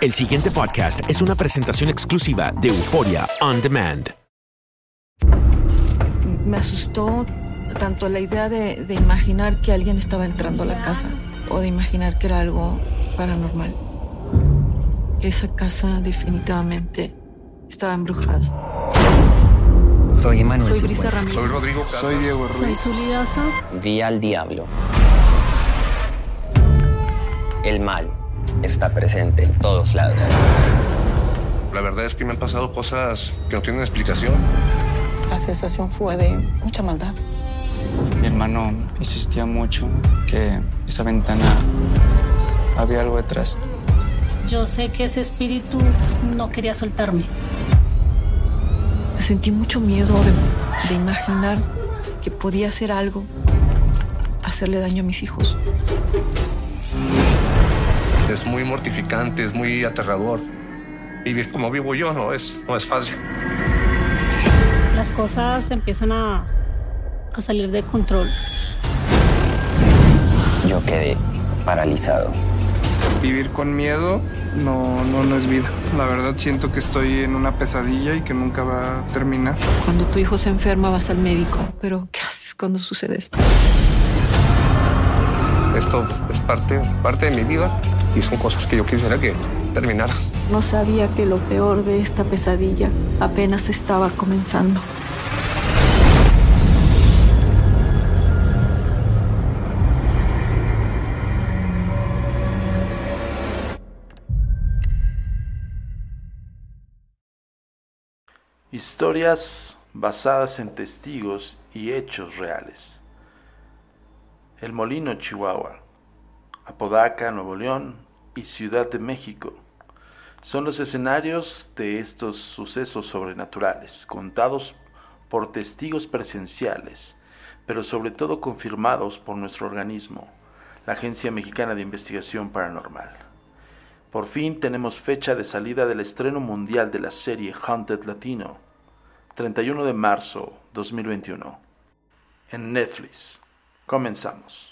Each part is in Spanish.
El siguiente podcast es una presentación exclusiva de Euforia On Demand. Me asustó tanto la idea de, de imaginar que alguien estaba entrando a la casa o de imaginar que era algo paranormal. Esa casa definitivamente estaba embrujada. Soy Emanuel Soy Brisa. Ramírez. Soy Rodrigo Casas. Soy Diego Soy Ruiz. Zuli Daza. Vi al diablo. El mal está presente en todos lados. La verdad es que me han pasado cosas que no tienen explicación. La sensación fue de mucha maldad. Mi hermano insistía mucho que esa ventana había algo detrás. Yo sé que ese espíritu no quería soltarme. Sentí mucho miedo de, de imaginar que podía hacer algo, hacerle daño a mis hijos. Es muy mortificante, es muy aterrador. Vivir como vivo yo no es, no es fácil. Las cosas empiezan a, a salir de control. Yo quedé paralizado. Vivir con miedo no, no, no es vida. La verdad siento que estoy en una pesadilla y que nunca va a terminar. Cuando tu hijo se enferma vas al médico, pero ¿qué haces cuando sucede esto? Esto es parte, parte de mi vida y son cosas que yo quisiera que terminara. No sabía que lo peor de esta pesadilla apenas estaba comenzando. Historias basadas en testigos y hechos reales. El Molino, Chihuahua, Apodaca, Nuevo León y Ciudad de México son los escenarios de estos sucesos sobrenaturales, contados por testigos presenciales, pero sobre todo confirmados por nuestro organismo, la Agencia Mexicana de Investigación Paranormal. Por fin tenemos fecha de salida del estreno mundial de la serie Haunted Latino, 31 de marzo 2021, en Netflix. Comenzamos.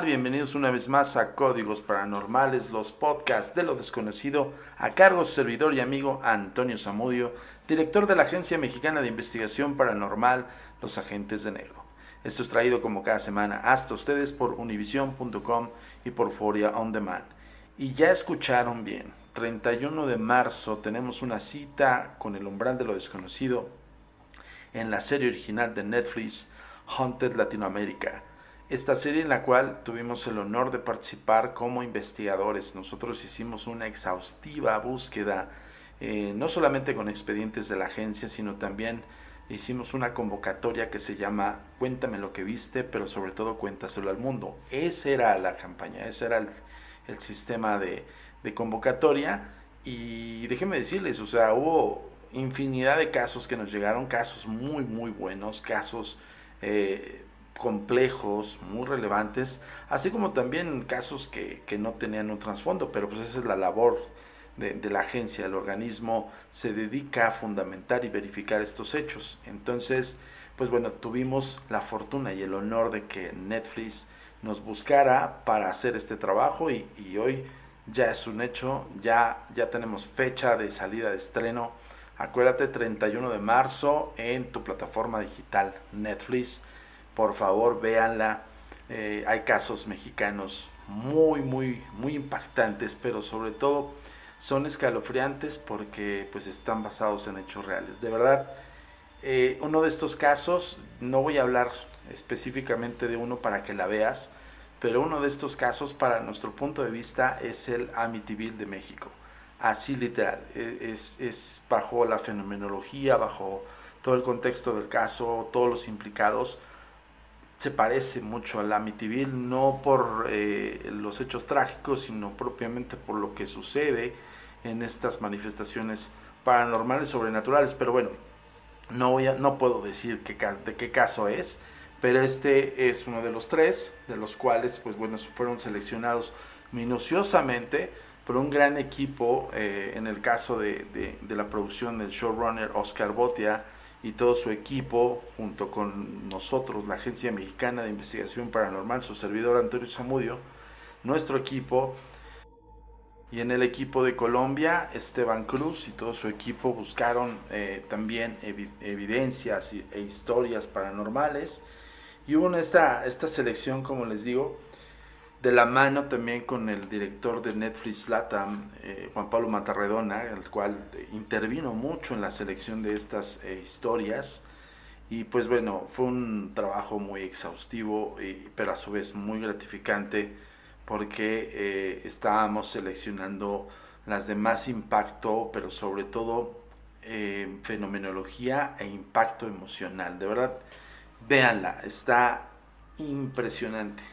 Bienvenidos una vez más a Códigos Paranormales, los podcasts de lo desconocido, a cargo servidor y amigo Antonio Zamudio, director de la Agencia Mexicana de Investigación Paranormal, Los Agentes de Negro. Esto es traído como cada semana hasta ustedes por univision.com y por Foria On Demand. Y ya escucharon bien, 31 de marzo tenemos una cita con el umbral de lo desconocido en la serie original de Netflix, Haunted Latinoamérica esta serie en la cual tuvimos el honor de participar como investigadores. Nosotros hicimos una exhaustiva búsqueda, eh, no solamente con expedientes de la agencia, sino también hicimos una convocatoria que se llama Cuéntame lo que viste, pero sobre todo cuéntaselo al mundo. Esa era la campaña, ese era el, el sistema de, de convocatoria. Y déjenme decirles, o sea, hubo infinidad de casos que nos llegaron, casos muy, muy buenos, casos... Eh, complejos, muy relevantes, así como también casos que, que no tenían un trasfondo, pero pues esa es la labor de, la agencia, el organismo se dedica a fundamentar y verificar estos hechos. Entonces, pues bueno, tuvimos la fortuna y el honor de que Netflix nos buscara para hacer este trabajo y, y hoy ya es un hecho, ya, ya tenemos fecha de salida de estreno. Acuérdate, 31 de marzo en tu plataforma digital Netflix. Por favor, véanla. Eh, hay casos mexicanos muy, muy, muy impactantes, pero sobre todo son escalofriantes porque pues están basados en hechos reales. De verdad, eh, uno de estos casos, no voy a hablar específicamente de uno para que la veas, pero uno de estos casos para nuestro punto de vista es el Amityville de México. Así literal, e, es, es bajo la fenomenología, bajo todo el contexto del caso, todos los implicados, se parece mucho al Amityville, no por eh, los hechos trágicos, sino propiamente por lo que sucede en estas manifestaciones paranormales, sobrenaturales. Pero bueno, no, voy a, no puedo decir qué, de qué caso es, pero este es uno de los tres, de los cuales, pues bueno, fueron seleccionados minuciosamente por un gran equipo, eh, en el caso de, de, la producción del showrunner Oscar Botia y todo su equipo, junto con nosotros, la Agencia Mexicana de Investigación Paranormal, su servidor Antonio Zamudio, nuestro equipo, y en el equipo de Colombia, Esteban Cruz y todo su equipo buscaron eh, también evidencias e historias paranormales. Y hubo esta, esta selección, como les digo, de la mano también con el director de Netflix Latam, eh, Juan Pablo Matarredona, el cual intervino mucho en la selección de estas eh, historias. Y pues bueno, fue un trabajo muy exhaustivo, pero a su vez muy gratificante, porque eh, estábamos seleccionando las de más impacto, pero sobre todo fenomenología e impacto emocional. De verdad, véanla, está impresionante.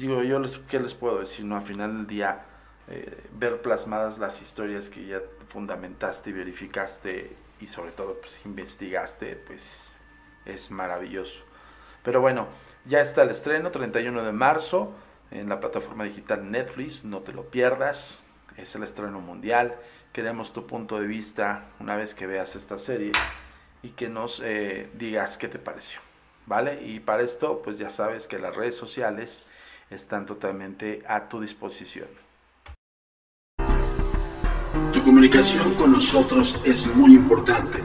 Digo, yo les, ¿qué les puedo decir? No, al final del día, eh, ver plasmadas las historias que ya fundamentaste y verificaste y sobre todo pues investigaste, pues es maravilloso. Pero bueno, ya está el estreno, 31 de marzo, en la plataforma digital Netflix, no te lo pierdas, es el estreno mundial. Queremos tu punto de vista una vez que veas esta serie y que nos eh, digas qué te pareció. ¿vale? Y para esto, pues ya sabes que las redes sociales están totalmente a tu disposición. Tu comunicación con nosotros es muy importante.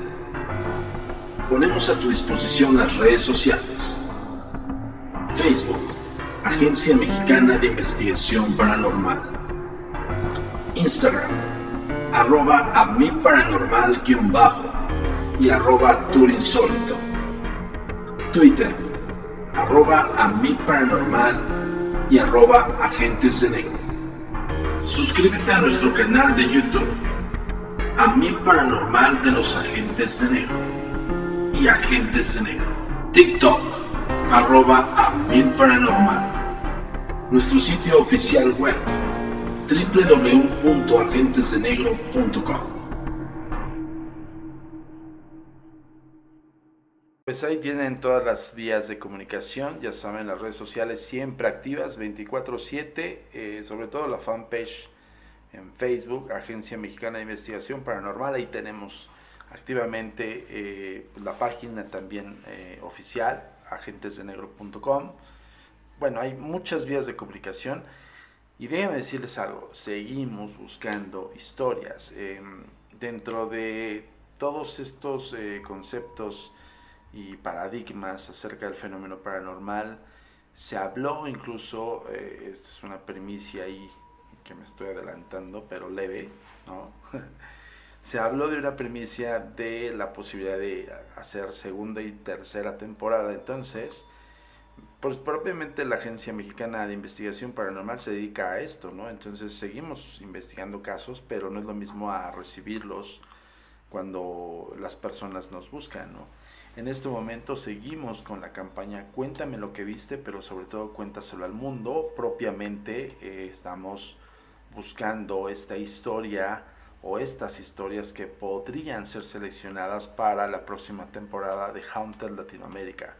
Ponemos a tu disposición las redes sociales. Facebook, Agencia Mexicana de Investigación Paranormal. Instagram, arroba a mi paranormal-bajo y arroba turinsólito. Twitter, arroba a mi paranormal y arroba agentes de negro. Suscríbete a nuestro canal de YouTube, a mi paranormal de los agentes de negro y agentes de negro. TikTok, arroba a paranormal. Nuestro sitio oficial web, www.agentesdenegro.com. Pues ahí tienen todas las vías de comunicación, ya saben, las redes sociales siempre activas, 24/7, eh, sobre todo la fanpage en Facebook, Agencia Mexicana de Investigación Paranormal, ahí tenemos activamente eh, la página también eh, oficial, agentesdenegro.com. Bueno, hay muchas vías de comunicación y déjenme decirles algo, seguimos buscando historias em, dentro de todos estos conceptos y paradigmas acerca del fenómeno paranormal. Se habló incluso, eh, esta es una primicia ahí que me estoy adelantando, pero leve, ¿no? Se habló de una primicia de la posibilidad de hacer segunda y tercera temporada. Entonces, pues propiamente la Agencia Mexicana de Investigación Paranormal se dedica a esto, ¿no? Entonces seguimos investigando casos, pero no es lo mismo a recibirlos cuando las personas nos buscan, ¿no? En este momento seguimos con la campaña Cuéntame lo que viste, pero sobre todo cuéntaselo al mundo. Propiamente eh, estamos buscando esta historia o estas historias que podrían ser seleccionadas para la próxima temporada de Haunted Latinoamérica.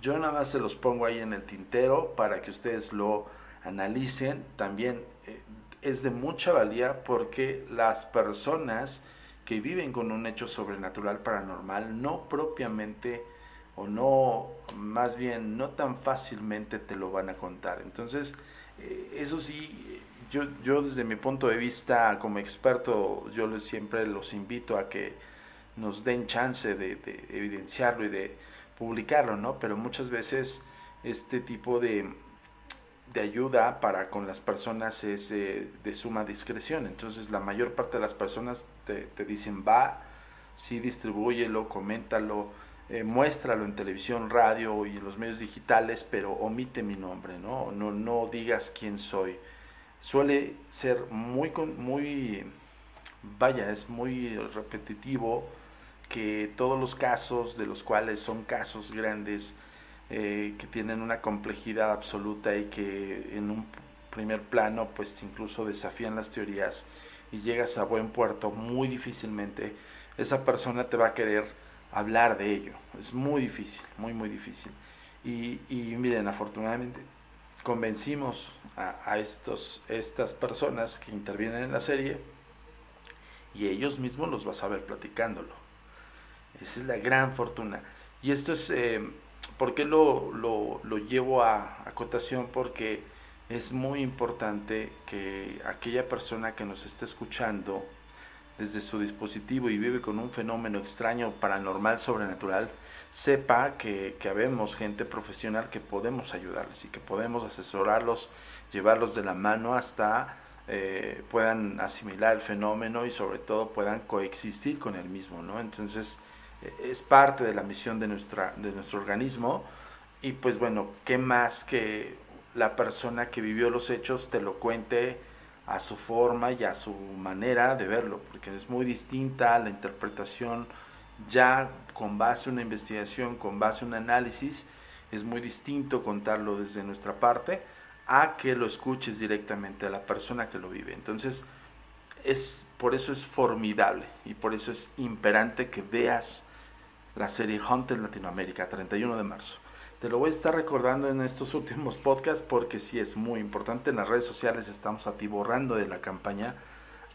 Yo nada más se los pongo ahí en el tintero para que ustedes lo analicen. También eh, es de mucha valía porque las personas que viven con un hecho sobrenatural paranormal no propiamente o no, más bien no tan fácilmente te lo van a contar. Entonces, eh, eso sí, yo, yo desde mi punto de vista como experto, yo siempre los invito a que nos den chance de evidenciarlo y de publicarlo, ¿no? Pero muchas veces este tipo de, de ayuda para con las personas es eh, de suma discreción. Entonces la mayor parte de las personas te, te dicen, va, sí, distribúyelo, coméntalo, eh, muéstralo en televisión, radio y en los medios digitales, pero omite mi nombre, ¿no? No, no digas quién soy. Suele ser muy, muy, vaya, es muy repetitivo que todos los casos de los cuales son casos grandes, eh, que tienen una complejidad absoluta y que en un primer plano pues incluso desafían las teorías y llegas a buen puerto muy difícilmente, esa persona te va a querer hablar de ello. Es muy difícil, muy, muy difícil. Y, y miren, afortunadamente convencimos a, estos, estas personas que intervienen en la serie y ellos mismos los vas a ver platicándolo. Esa es la gran fortuna. Y esto es, eh, ¿por qué lo, lo, lo llevo a, cotación? Porque es muy importante que aquella persona que nos esté escuchando desde su dispositivo y vive con un fenómeno extraño, paranormal, sobrenatural, sepa que, que habemos gente profesional que podemos ayudarles y que podemos asesorarlos, llevarlos de la mano hasta eh, puedan asimilar el fenómeno y sobre todo puedan coexistir con el mismo, ¿no? Entonces es parte de la misión de, nuestra, de nuestro organismo. Y pues bueno, ¿qué más que la persona que vivió los hechos te lo cuente a su forma y a su manera de verlo, porque es muy distinta la interpretación ya con base en una investigación, con base en un análisis, es muy distinto contarlo desde nuestra parte a que lo escuches directamente a la persona que lo vive. Entonces, es por eso es formidable y por eso es imperante que veas la serie Haunted Latinoamérica 31 de marzo. Te lo voy a estar recordando en estos últimos podcasts porque sí es muy importante. En las redes sociales estamos atiborrando de la campaña.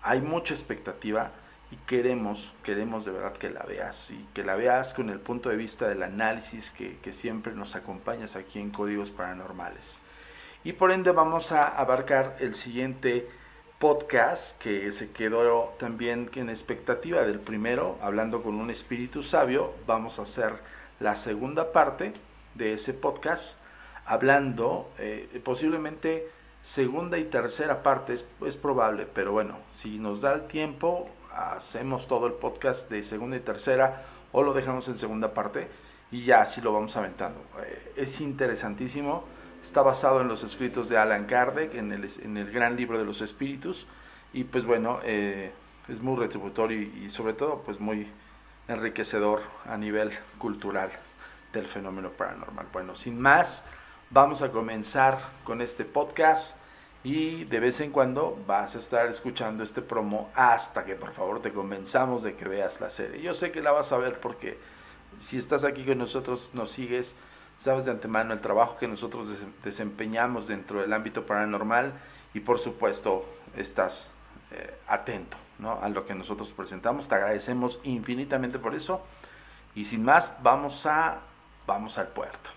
Hay mucha expectativa y queremos, queremos de verdad que la veas y que la veas con el punto de vista del análisis que, que siempre nos acompañas aquí en Códigos Paranormales. Y por ende vamos a abarcar el siguiente podcast que se quedó también en expectativa del primero, hablando con un espíritu sabio. Vamos a hacer la segunda parte de ese podcast, hablando eh, posiblemente segunda y tercera parte, es, probable, pero bueno, si nos da el tiempo, hacemos todo el podcast de segunda y tercera o lo dejamos en segunda parte y ya así lo vamos aventando. Eh, es interesantísimo, está basado en los escritos de Alan Kardec, en el, en el gran libro de los espíritus y pues bueno, eh, es muy retributorio y, sobre todo pues muy enriquecedor a nivel cultural del fenómeno paranormal. Bueno, sin más, vamos a comenzar con este podcast y de vez en cuando vas a estar escuchando este promo hasta que por favor te convenzamos de que veas la serie. Yo sé que la vas a ver porque si estás aquí con nosotros, nos sigues, sabes de antemano el trabajo que nosotros desempeñamos dentro del ámbito paranormal y por supuesto estás eh, atento ¿no? a lo que nosotros presentamos. Te agradecemos infinitamente por eso. Y sin más, vamos a vamos al puerto.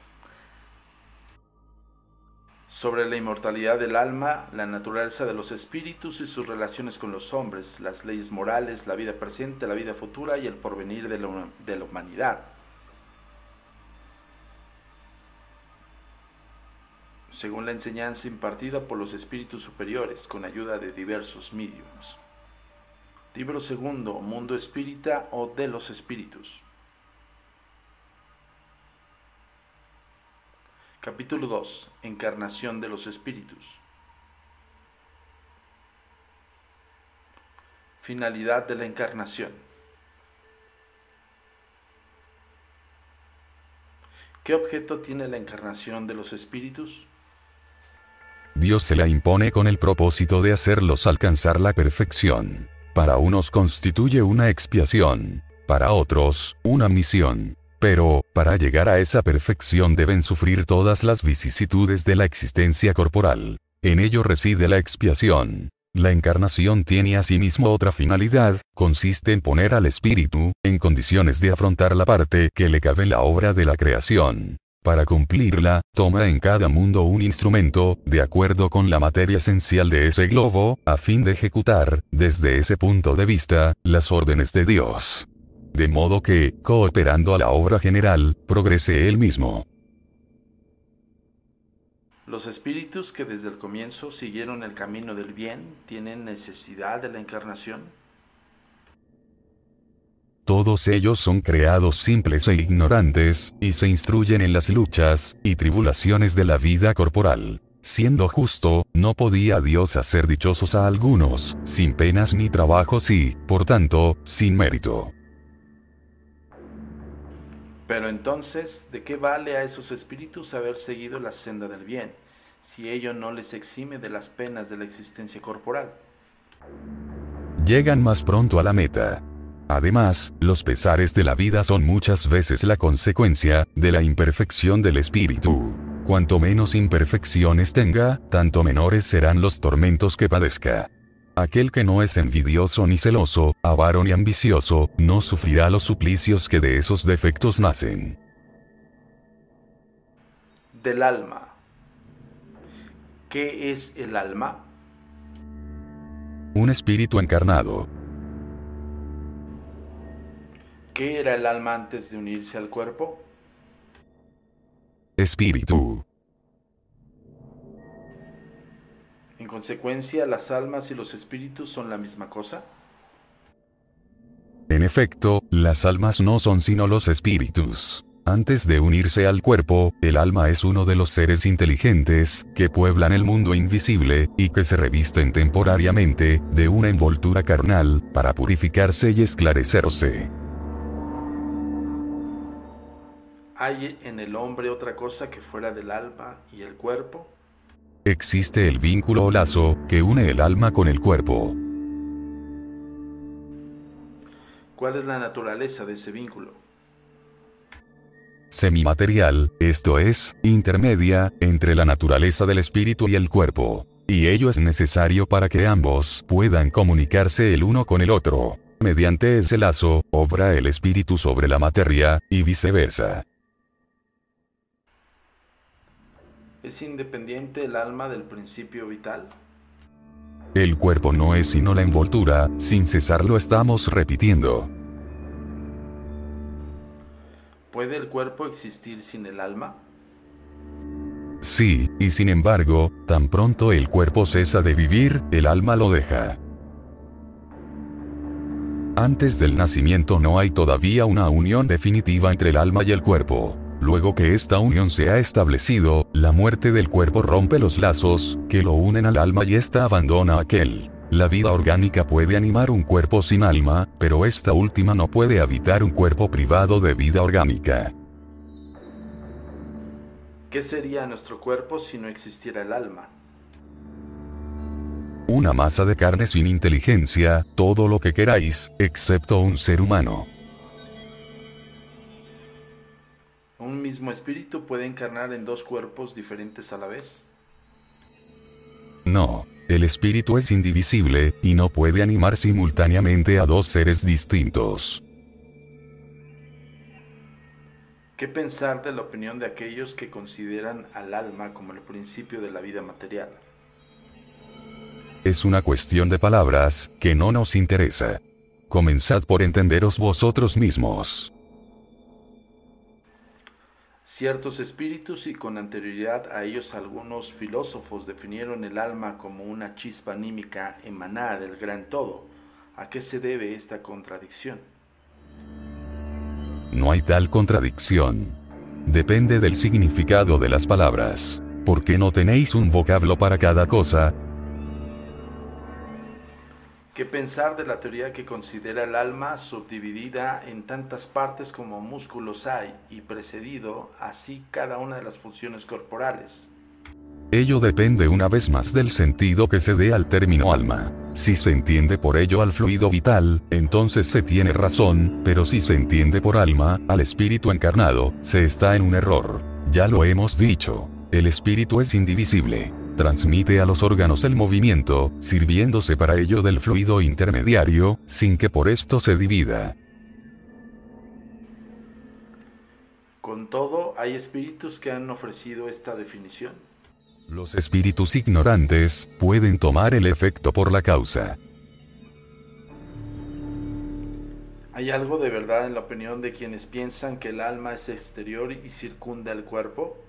Sobre la inmortalidad del alma, la naturaleza de los espíritus y sus relaciones con los hombres, las leyes morales, la vida presente, la vida futura y el porvenir de la, de la humanidad. Según la enseñanza impartida por los espíritus superiores con ayuda de diversos mediums. Libro segundo, Mundo Espírita o de los Espíritus. Capítulo 2. Encarnación de los espíritus. Finalidad de la encarnación. ¿Qué objeto tiene la encarnación de los espíritus? Dios se la impone con el propósito de hacerlos alcanzar la perfección. Para unos constituye una expiación, para otros, una misión. Pero, para llegar a esa perfección deben sufrir todas las vicisitudes de la existencia corporal. En ello reside la expiación. La encarnación tiene asimismo otra finalidad, consiste en poner al espíritu, en condiciones de afrontar la parte que le cabe en la obra de la creación. Para cumplirla, toma en cada mundo un instrumento, de acuerdo con la materia esencial de ese globo, a fin de ejecutar, desde ese punto de vista, las órdenes de Dios. De modo que, cooperando a la obra general, progrese él mismo. Los espíritus que desde el comienzo siguieron el camino del bien tienen necesidad de la encarnación. Todos ellos son creados simples e ignorantes, y se instruyen en las luchas y tribulaciones de la vida corporal. Siendo justo, no podía Dios hacer dichosos a algunos, sin penas ni trabajos y, por tanto, sin mérito. Pero entonces, ¿de qué vale a esos espíritus haber seguido la senda del bien, si ello no les exime de las penas de la existencia corporal? Llegan más pronto a la meta. Además, los pesares de la vida son muchas veces la consecuencia de la imperfección del espíritu. Cuanto menos imperfecciones tenga, tanto menores serán los tormentos que padezca. Aquel que no es envidioso ni celoso, avaro ni ambicioso, no sufrirá los suplicios que de esos defectos nacen. Del alma. ¿Qué es el alma? Un espíritu encarnado, ¿Qué era el alma antes de unirse al cuerpo? Espíritu. En consecuencia, las almas y los espíritus son la misma cosa. En efecto, las almas no son sino los espíritus. Antes de unirse al cuerpo, el alma es uno de los seres inteligentes, que pueblan el mundo invisible, y que se revisten temporariamente, de una envoltura carnal, para purificarse y esclarecerse. ¿Hay en el hombre otra cosa que fuera del alma y el cuerpo? Existe el vínculo o lazo, que une el alma con el cuerpo. ¿Cuál es la naturaleza de ese vínculo? Semimaterial, esto es, intermedia, entre la naturaleza del espíritu y el cuerpo. Y ello es necesario para que ambos puedan comunicarse el uno con el otro. Mediante ese lazo, obra el espíritu sobre la materia, y viceversa. ¿Es independiente el alma del principio vital? El cuerpo no es sino la envoltura, sin cesar lo estamos repitiendo. ¿Puede el cuerpo existir sin el alma? Sí, y sin embargo, tan pronto el cuerpo cesa de vivir, el alma lo deja. Antes del nacimiento no hay todavía una unión definitiva entre el alma y el cuerpo. Luego que esta unión se ha establecido, la muerte del cuerpo rompe los lazos, que lo unen al alma y ésta abandona aquel. La vida orgánica puede animar un cuerpo sin alma, pero esta última no puede habitar un cuerpo privado de vida orgánica. ¿Qué sería nuestro cuerpo si no existiera el alma? Una masa de carne sin inteligencia, todo lo que queráis, excepto un ser humano. ¿Un mismo espíritu puede encarnar en dos cuerpos diferentes a la vez? No, el espíritu es indivisible, y no puede animar simultáneamente a dos seres distintos. ¿Qué pensar de la opinión de aquellos que consideran al alma como el principio de la vida material? Es una cuestión de palabras, que no nos interesa. Comenzad por entenderos vosotros mismos. Ciertos espíritus y con anterioridad a ellos algunos filósofos definieron el alma como una chispa anímica emanada del gran todo. ¿A qué se debe esta contradicción? No hay tal contradicción. Depende del significado de las palabras. ¿Por qué no tenéis un vocablo para cada cosa? ¿Qué pensar de la teoría que considera el alma subdividida en tantas partes como músculos hay y precedido así cada una de las funciones corporales? Ello depende una vez más del sentido que se dé al término alma. Si se entiende por ello al fluido vital, entonces se tiene razón, pero si se entiende por alma, al espíritu encarnado, se está en un error. Ya lo hemos dicho. El espíritu es indivisible transmite a los órganos el movimiento, sirviéndose para ello del fluido intermediario, sin que por esto se divida. Con todo, hay espíritus que han ofrecido esta definición. Los espíritus ignorantes pueden tomar el efecto por la causa. ¿Hay algo de verdad en la opinión de quienes piensan que el alma es exterior y circunda el cuerpo?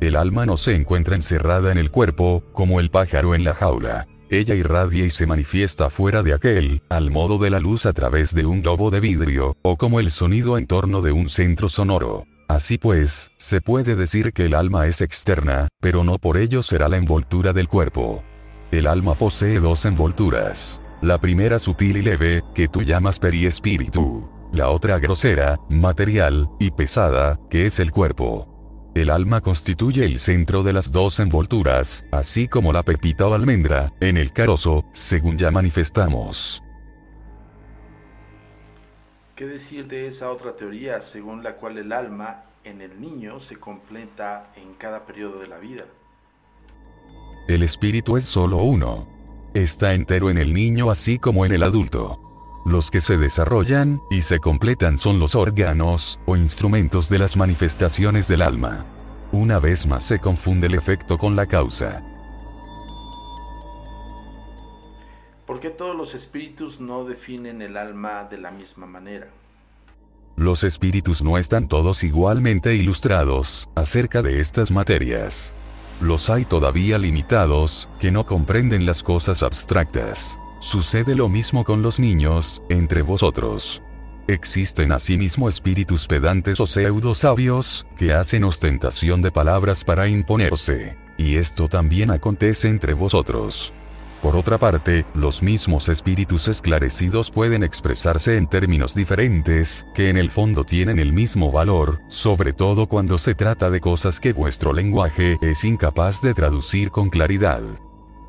El alma no se encuentra encerrada en el cuerpo, como el pájaro en la jaula. Ella irradia y se manifiesta fuera de aquel, al modo de la luz a través de un globo de vidrio, o como el sonido en torno de un centro sonoro. Así pues, se puede decir que el alma es externa, pero no por ello será la envoltura del cuerpo. El alma posee dos envolturas. La primera sutil y leve, que tú llamas periespíritu. La otra grosera, material, y pesada, que es el cuerpo. El alma constituye el centro de las dos envolturas, así como la pepita o almendra, en el carozo, según ya manifestamos. ¿Qué decir de esa otra teoría según la cual el alma en el niño se completa en cada periodo de la vida? El espíritu es solo uno. Está entero en el niño así como en el adulto. Los que se desarrollan y se completan son los órganos o instrumentos de las manifestaciones del alma. Una vez más se confunde el efecto con la causa. ¿Por qué todos los espíritus no definen el alma de la misma manera? Los espíritus no están todos igualmente ilustrados acerca de estas materias. Los hay todavía limitados, que no comprenden las cosas abstractas. Sucede lo mismo con los niños, entre vosotros. Existen asimismo espíritus pedantes o pseudo sabios, que hacen ostentación de palabras para imponerse. Y esto también acontece entre vosotros. Por otra parte, los mismos espíritus esclarecidos pueden expresarse en términos diferentes, que en el fondo tienen el mismo valor, sobre todo cuando se trata de cosas que vuestro lenguaje es incapaz de traducir con claridad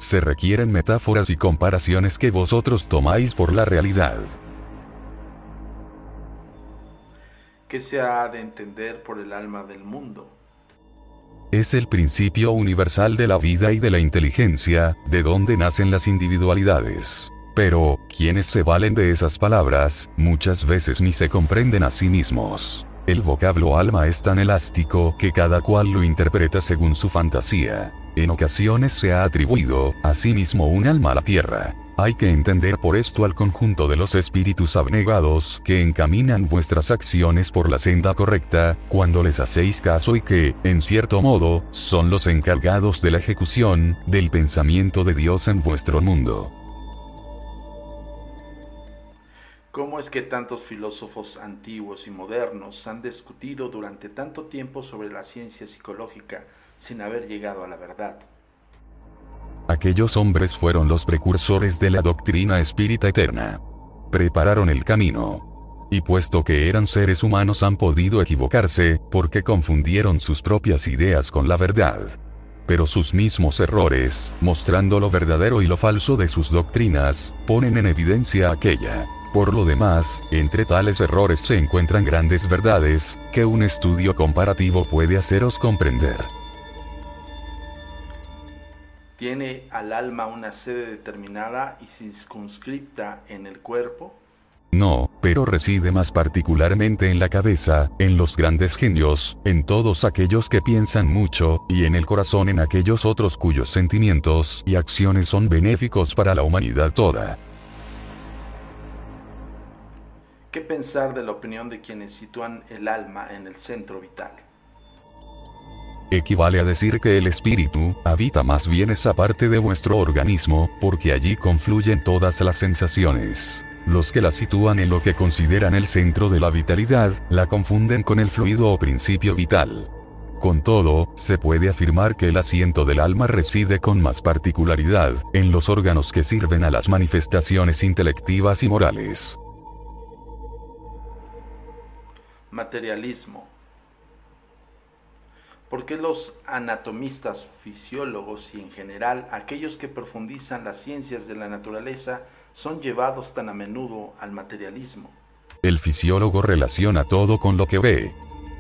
se requieren metáforas y comparaciones que vosotros tomáis por la realidad. ¿Qué se ha de entender por el alma del mundo? Es el principio universal de la vida y de la inteligencia, de donde nacen las individualidades. Pero, quienes se valen de esas palabras, muchas veces ni se comprenden a sí mismos. El vocablo alma es tan elástico que cada cual lo interpreta según su fantasía. En ocasiones se ha atribuido, asimismo, un alma a la tierra. Hay que entender por esto al conjunto de los espíritus abnegados que encaminan vuestras acciones por la senda correcta, cuando les hacéis caso y que, en cierto modo, son los encargados de la ejecución del pensamiento de Dios en vuestro mundo. ¿Cómo es que tantos filósofos antiguos y modernos han discutido durante tanto tiempo sobre la ciencia psicológica sin haber llegado a la verdad. Aquellos hombres fueron los precursores de la doctrina espírita eterna. Prepararon el camino. Y puesto que eran seres humanos han podido equivocarse, porque confundieron sus propias ideas con la verdad. Pero sus mismos errores, mostrando lo verdadero y lo falso de sus doctrinas, ponen en evidencia aquella. Por lo demás, entre tales errores se encuentran grandes verdades, que un estudio comparativo puede haceros comprender. ¿Tiene al alma una sede determinada y circunscripta en el cuerpo? No, pero reside más particularmente en la cabeza, en los grandes genios, en todos aquellos que piensan mucho, y en el corazón en aquellos otros cuyos sentimientos y acciones son benéficos para la humanidad toda. ¿Qué pensar de la opinión de quienes sitúan el alma en el centro vital? Equivale a decir que el espíritu habita más bien esa parte de vuestro organismo, porque allí confluyen todas las sensaciones. Los que la sitúan en lo que consideran el centro de la vitalidad, la confunden con el fluido o principio vital. Con todo, se puede afirmar que el asiento del alma reside con más particularidad en los órganos que sirven a las manifestaciones intelectivas y morales. Materialismo ¿Por qué los anatomistas, fisiólogos y en general aquellos que profundizan las ciencias de la naturaleza son llevados tan a menudo al materialismo? El fisiólogo relaciona todo con lo que ve.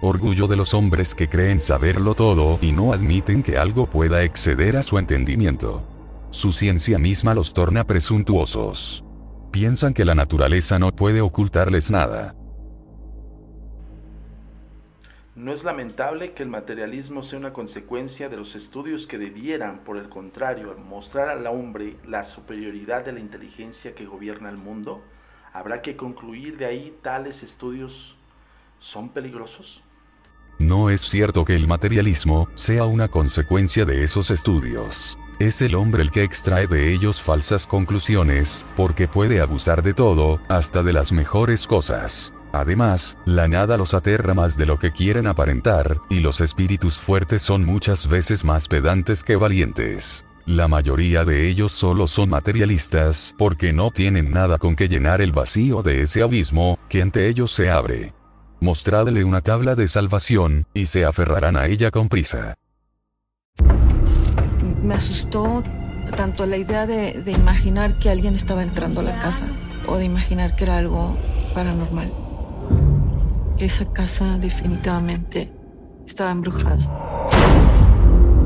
Orgullo de los hombres que creen saberlo todo y no admiten que algo pueda exceder a su entendimiento. Su ciencia misma los torna presuntuosos. Piensan que la naturaleza no puede ocultarles nada. ¿No es lamentable que el materialismo sea una consecuencia de los estudios que debieran, por el contrario, mostrar al hombre la superioridad de la inteligencia que gobierna el mundo? ¿Habrá que concluir de ahí tales estudios son peligrosos? No es cierto que el materialismo sea una consecuencia de esos estudios. Es el hombre el que extrae de ellos falsas conclusiones, porque puede abusar de todo, hasta de las mejores cosas. Además, la nada los aterra más de lo que quieren aparentar, y los espíritus fuertes son muchas veces más pedantes que valientes. La mayoría de ellos solo son materialistas porque no tienen nada con que llenar el vacío de ese abismo, que ante ellos se abre. Mostradle una tabla de salvación, y se aferrarán a ella con prisa. Me asustó tanto la idea de, de imaginar que alguien estaba entrando a la casa, o de imaginar que era algo paranormal esa casa definitivamente estaba embrujada.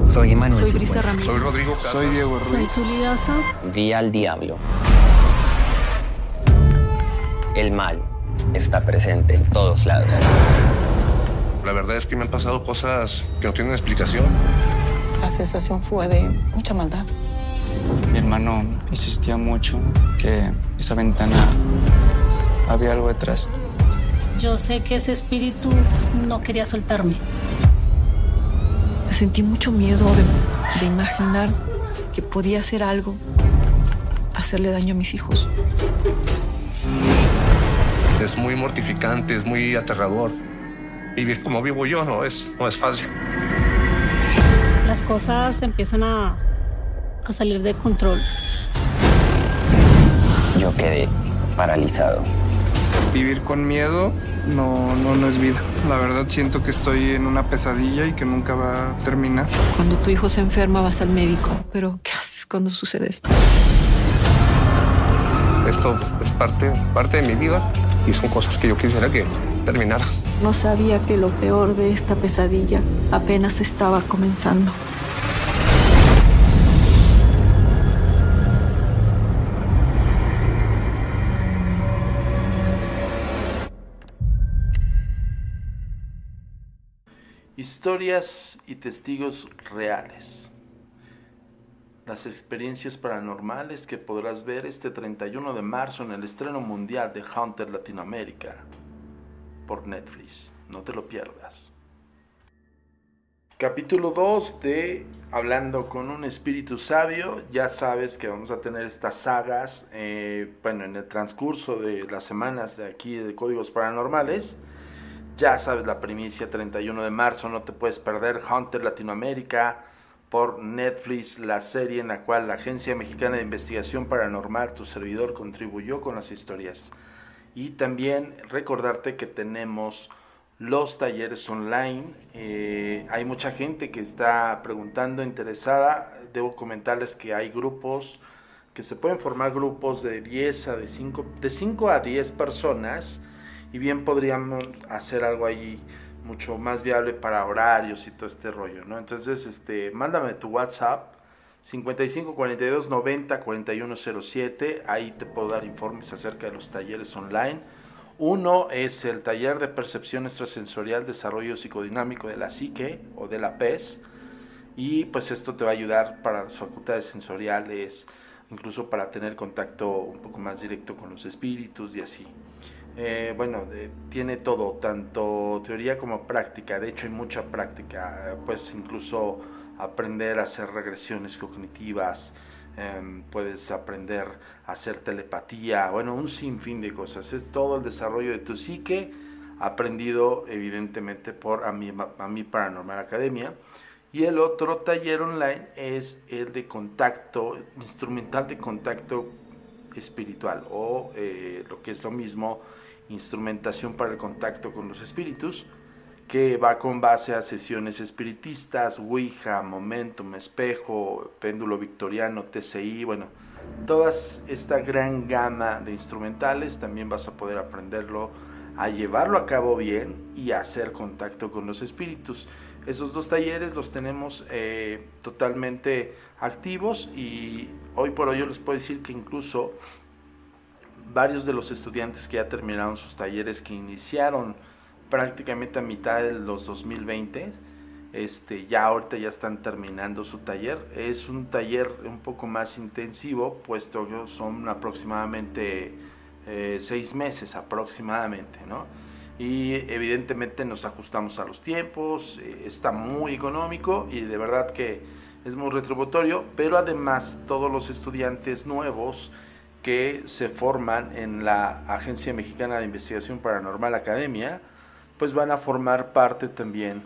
Soy Emanuel. Soy Brisa Ramírez. Soy Rodrigo Casas. Soy Diego Soy Ruiz. Zuli Daza. Vi al diablo. El mal está presente en todos lados. La verdad es que me han pasado cosas que no tienen explicación. La sensación fue de mucha maldad. Mi hermano insistía mucho que esa ventana había algo detrás. Yo sé que ese espíritu no quería soltarme. Sentí mucho miedo de, de imaginar que podía hacer algo, hacerle daño a mis hijos. Es muy mortificante, es muy aterrador. Vivir como vivo yo no es, no es fácil. Las cosas empiezan a, a salir de control. Yo quedé paralizado. Vivir con miedo no, no, no es vida. La verdad siento que estoy en una pesadilla y que nunca va a terminar. Cuando tu hijo se enferma vas al médico, pero ¿qué haces cuando sucede esto? Esto es parte, parte de mi vida y son cosas que yo quisiera que terminara. No sabía que lo peor de esta pesadilla apenas estaba comenzando. Historias y testigos reales. Las experiencias paranormales que podrás ver este 31 de marzo en el estreno mundial de Hunter Latinoamérica por Netflix. No te lo pierdas. Capítulo 2 de Hablando con un espíritu sabio. Ya sabes que vamos a tener estas sagas, eh, bueno, en el transcurso de las semanas de aquí de Códigos Paranormales. Ya sabes la primicia, 31 de marzo, no te puedes perder Hunter Latinoamérica por Netflix, la serie en la cual la Agencia Mexicana de Investigación Paranormal, tu servidor, contribuyó con las historias. Y también recordarte que tenemos los talleres online. Eh, hay mucha gente que está preguntando, interesada. Debo comentarles que hay grupos, que se pueden formar grupos de 10 a de 5, de 5 a 10 personas y bien podríamos hacer algo ahí mucho más viable para horarios y todo este rollo, ¿no? Entonces, este, mándame tu WhatsApp 55 42 90 41 07, ahí te puedo dar informes acerca de los talleres online. Uno es el taller de percepción extrasensorial, desarrollo psicodinámico de la psique o de la PES. Y pues esto te va a ayudar para las facultades sensoriales, incluso para tener contacto un poco más directo con los espíritus y así. Eh, bueno, tiene todo, tanto teoría como práctica. De hecho, hay mucha práctica. Pues incluso aprender a hacer regresiones cognitivas, eh, puedes aprender a hacer telepatía, bueno, un sinfín de cosas. Es todo el desarrollo de tu psique, aprendido evidentemente por a mi, a mi Paranormal Academia. Y el otro taller online es el de contacto, instrumental de contacto espiritual o eh, lo que es lo mismo, instrumentación para el contacto con los espíritus, que va con base a sesiones espiritistas, Ouija, Momentum, Espejo, Péndulo Victoriano, TCI, bueno, todas esta gran gama de instrumentales, también vas a poder aprenderlo a llevarlo a cabo bien y a hacer contacto con los espíritus. Esos dos talleres los tenemos eh, totalmente activos y hoy por hoy yo les puedo decir que incluso varios de los estudiantes que ya terminaron sus talleres, que iniciaron prácticamente a mitad de los 2020. Este, ya ahorita ya están terminando su taller. Es un taller un poco más intensivo, puesto que son aproximadamente eh, seis meses aproximadamente, ¿no? Y evidentemente nos ajustamos a los tiempos, eh, está muy económico y de verdad que es muy retributorio, pero además todos los estudiantes nuevos que se forman en la Agencia Mexicana de Investigación Paranormal Academia, pues van a formar parte también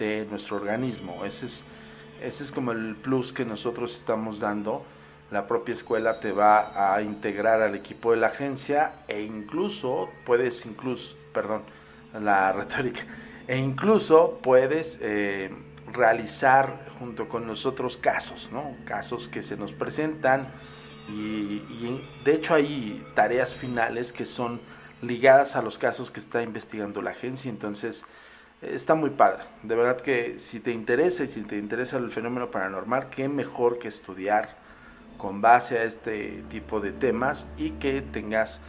de nuestro organismo. Ese es, ese es como el plus que nosotros estamos dando. La propia escuela te va a integrar al equipo de la agencia e incluso puedes, incluso, perdón, la retórica, e incluso puedes eh, realizar junto con nosotros casos, ¿no? Casos que se nos presentan y, y de hecho hay tareas finales que son ligadas a los casos que está investigando la agencia, entonces está muy padre. De verdad que si te interesa y si te interesa el fenómeno paranormal, qué mejor que estudiar con base a este tipo de temas y que tengas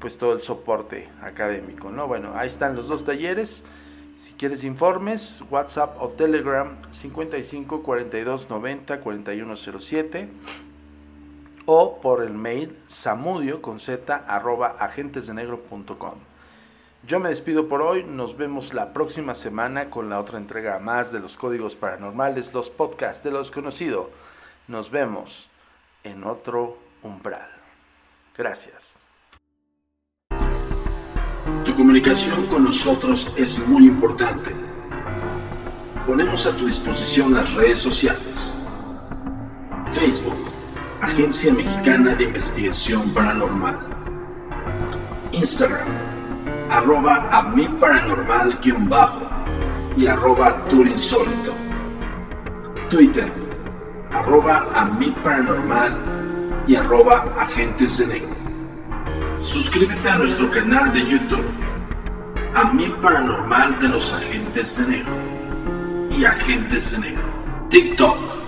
pues todo el soporte académico, ¿no? Bueno, ahí están los dos talleres. Si quieres informes, WhatsApp o Telegram 55 42 90 4107 o por el mail samudio con z arroba agentesdenegro.com. Yo me despido por hoy, nos vemos la próxima semana con la otra entrega más de los códigos paranormales, los podcasts de los conocidos. Nos vemos en otro umbral. Gracias. Tu comunicación con nosotros es muy importante. Ponemos a tu disposición las redes sociales. Facebook, Agencia Mexicana de Investigación Paranormal. Instagram, arroba a mi paranormal guion bajo y arroba turinsólito. Twitter, arroba a mi paranormal y arroba agentes de negro. Suscríbete a nuestro canal de YouTube, a mi paranormal de los agentes de negro y agentes de negro. TikTok,